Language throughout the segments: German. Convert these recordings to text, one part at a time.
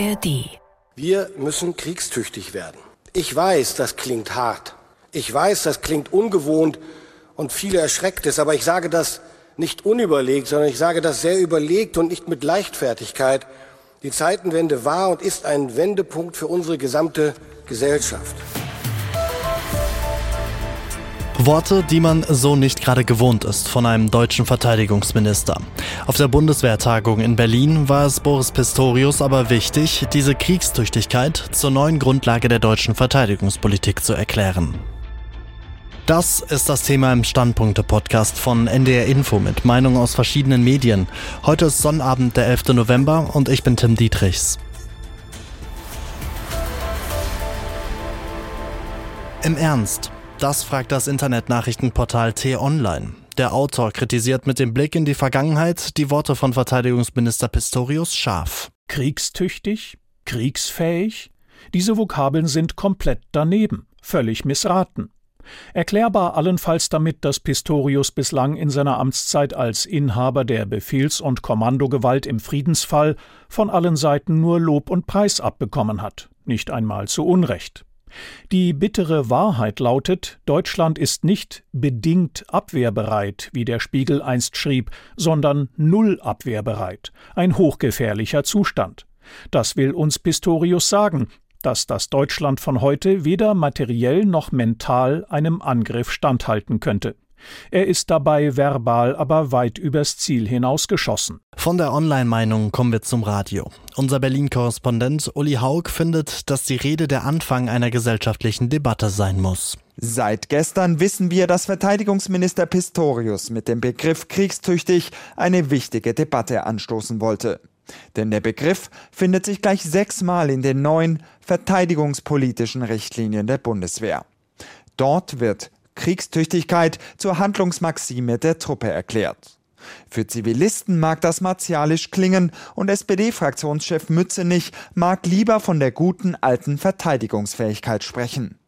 ARD. Wir müssen kriegstüchtig werden. Ich weiß, das klingt hart. Ich weiß, das klingt ungewohnt und viele erschreckt es, aber ich sage das nicht unüberlegt, sondern ich sage das sehr überlegt und nicht mit Leichtfertigkeit. Die Zeitenwende war und ist ein Wendepunkt für unsere gesamte Gesellschaft. Worte, die man so nicht gerade gewohnt ist von einem deutschen Verteidigungsminister. Auf der Bundeswehrtagung in Berlin war es Boris Pistorius aber wichtig, diese Kriegstüchtigkeit zur neuen Grundlage der deutschen Verteidigungspolitik zu erklären. Das ist das Thema im Standpunkte-Podcast von NDR Info mit Meinungen aus verschiedenen Medien. Heute ist Sonnabend, der 11. November und ich bin Tim Dietrichs. Im Ernst. Das fragt das Internetnachrichtenportal T-Online. Der Autor kritisiert mit dem Blick in die Vergangenheit die Worte von Verteidigungsminister Pistorius scharf. Kriegstüchtig? Kriegsfähig? Diese Vokabeln sind komplett daneben, völlig missraten. Erklärbar allenfalls damit, dass Pistorius bislang in seiner Amtszeit als Inhaber der Befehls- und Kommandogewalt im Friedensfall von allen Seiten nur Lob und Preis abbekommen hat, nicht einmal zu Unrecht. Die bittere Wahrheit lautet, Deutschland ist nicht bedingt abwehrbereit, wie der Spiegel einst schrieb, sondern null abwehrbereit, ein hochgefährlicher Zustand. Das will uns Pistorius sagen, dass das Deutschland von heute weder materiell noch mental einem Angriff standhalten könnte. Er ist dabei verbal aber weit übers Ziel hinaus geschossen. Von der Online-Meinung kommen wir zum Radio. Unser Berlin-Korrespondent Uli Haug findet, dass die Rede der Anfang einer gesellschaftlichen Debatte sein muss. Seit gestern wissen wir, dass Verteidigungsminister Pistorius mit dem Begriff kriegstüchtig eine wichtige Debatte anstoßen wollte. Denn der Begriff findet sich gleich sechsmal in den neuen verteidigungspolitischen Richtlinien der Bundeswehr. Dort wird Kriegstüchtigkeit zur Handlungsmaxime der Truppe erklärt. Für Zivilisten mag das martialisch klingen und SPD-Fraktionschef Mützenich mag lieber von der guten alten Verteidigungsfähigkeit sprechen.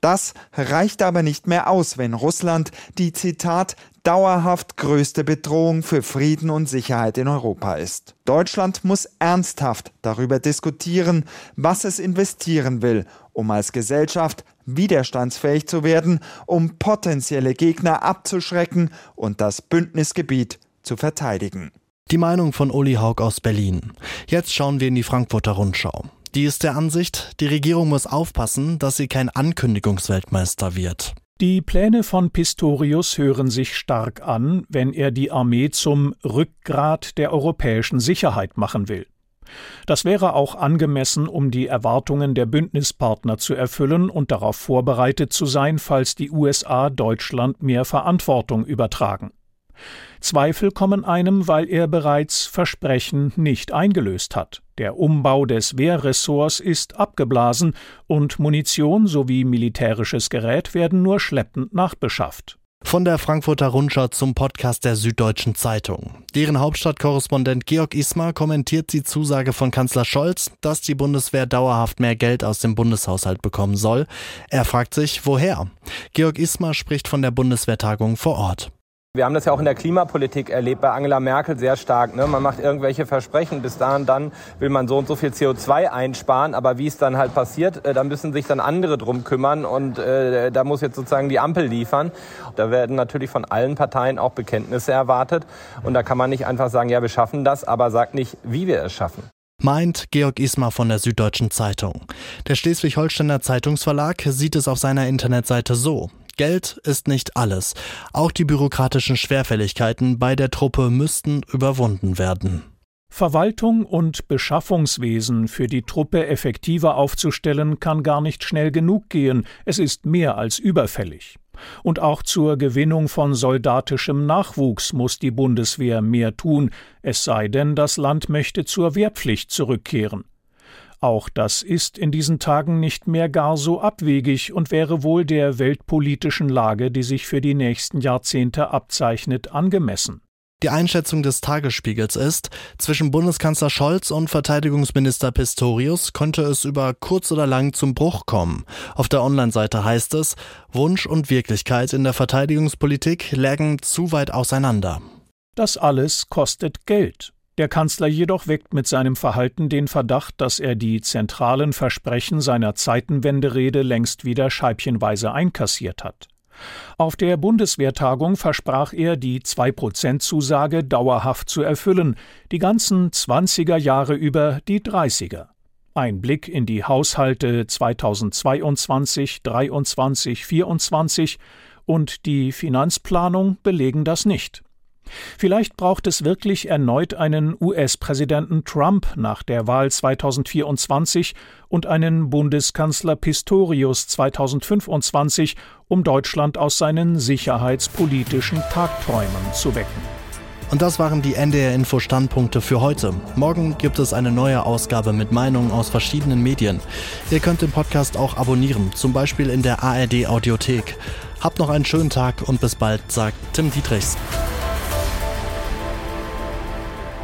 Das reicht aber nicht mehr aus, wenn Russland die Zitat dauerhaft größte Bedrohung für Frieden und Sicherheit in Europa ist. Deutschland muss ernsthaft darüber diskutieren, was es investieren will, um als Gesellschaft widerstandsfähig zu werden, um potenzielle Gegner abzuschrecken und das Bündnisgebiet zu verteidigen. Die Meinung von Uli Haug aus Berlin. Jetzt schauen wir in die Frankfurter Rundschau. Die ist der Ansicht, die Regierung muss aufpassen, dass sie kein Ankündigungsweltmeister wird. Die Pläne von Pistorius hören sich stark an, wenn er die Armee zum Rückgrat der europäischen Sicherheit machen will. Das wäre auch angemessen, um die Erwartungen der Bündnispartner zu erfüllen und darauf vorbereitet zu sein, falls die USA Deutschland mehr Verantwortung übertragen. Zweifel kommen einem, weil er bereits Versprechen nicht eingelöst hat. Der Umbau des Wehrressorts ist abgeblasen und Munition sowie militärisches Gerät werden nur schleppend nachbeschafft. Von der Frankfurter Rundschau zum Podcast der Süddeutschen Zeitung. Deren Hauptstadtkorrespondent Georg Ismar kommentiert die Zusage von Kanzler Scholz, dass die Bundeswehr dauerhaft mehr Geld aus dem Bundeshaushalt bekommen soll. Er fragt sich, woher? Georg Ismar spricht von der Bundeswehrtagung vor Ort. Wir haben das ja auch in der Klimapolitik erlebt, bei Angela Merkel sehr stark. Ne? Man macht irgendwelche Versprechen, bis dahin dann will man so und so viel CO2 einsparen, aber wie es dann halt passiert, äh, da müssen sich dann andere drum kümmern und äh, da muss jetzt sozusagen die Ampel liefern. Da werden natürlich von allen Parteien auch Bekenntnisse erwartet und da kann man nicht einfach sagen, ja, wir schaffen das, aber sagt nicht, wie wir es schaffen. Meint Georg Ismar von der Süddeutschen Zeitung. Der Schleswig-Holsteiner Zeitungsverlag sieht es auf seiner Internetseite so. Geld ist nicht alles. Auch die bürokratischen Schwerfälligkeiten bei der Truppe müssten überwunden werden. Verwaltung und Beschaffungswesen für die Truppe effektiver aufzustellen, kann gar nicht schnell genug gehen, es ist mehr als überfällig. Und auch zur Gewinnung von soldatischem Nachwuchs muss die Bundeswehr mehr tun, es sei denn, das Land möchte zur Wehrpflicht zurückkehren. Auch das ist in diesen Tagen nicht mehr gar so abwegig und wäre wohl der weltpolitischen Lage, die sich für die nächsten Jahrzehnte abzeichnet, angemessen. Die Einschätzung des Tagesspiegels ist, zwischen Bundeskanzler Scholz und Verteidigungsminister Pistorius konnte es über kurz oder lang zum Bruch kommen. Auf der Online-Seite heißt es, Wunsch und Wirklichkeit in der Verteidigungspolitik lägen zu weit auseinander. Das alles kostet Geld. Der Kanzler jedoch weckt mit seinem Verhalten den Verdacht, dass er die zentralen Versprechen seiner Zeitenwenderede längst wieder scheibchenweise einkassiert hat. Auf der Bundeswehrtagung versprach er, die 2-Prozent-Zusage dauerhaft zu erfüllen, die ganzen 20er Jahre über die 30er. Ein Blick in die Haushalte 2022, 23, 24 und die Finanzplanung belegen das nicht. Vielleicht braucht es wirklich erneut einen US-Präsidenten Trump nach der Wahl 2024 und einen Bundeskanzler Pistorius 2025, um Deutschland aus seinen sicherheitspolitischen Tagträumen zu wecken. Und das waren die NDR-Info-Standpunkte für heute. Morgen gibt es eine neue Ausgabe mit Meinungen aus verschiedenen Medien. Ihr könnt den Podcast auch abonnieren, zum Beispiel in der ARD-Audiothek. Habt noch einen schönen Tag und bis bald, sagt Tim Dietrichs.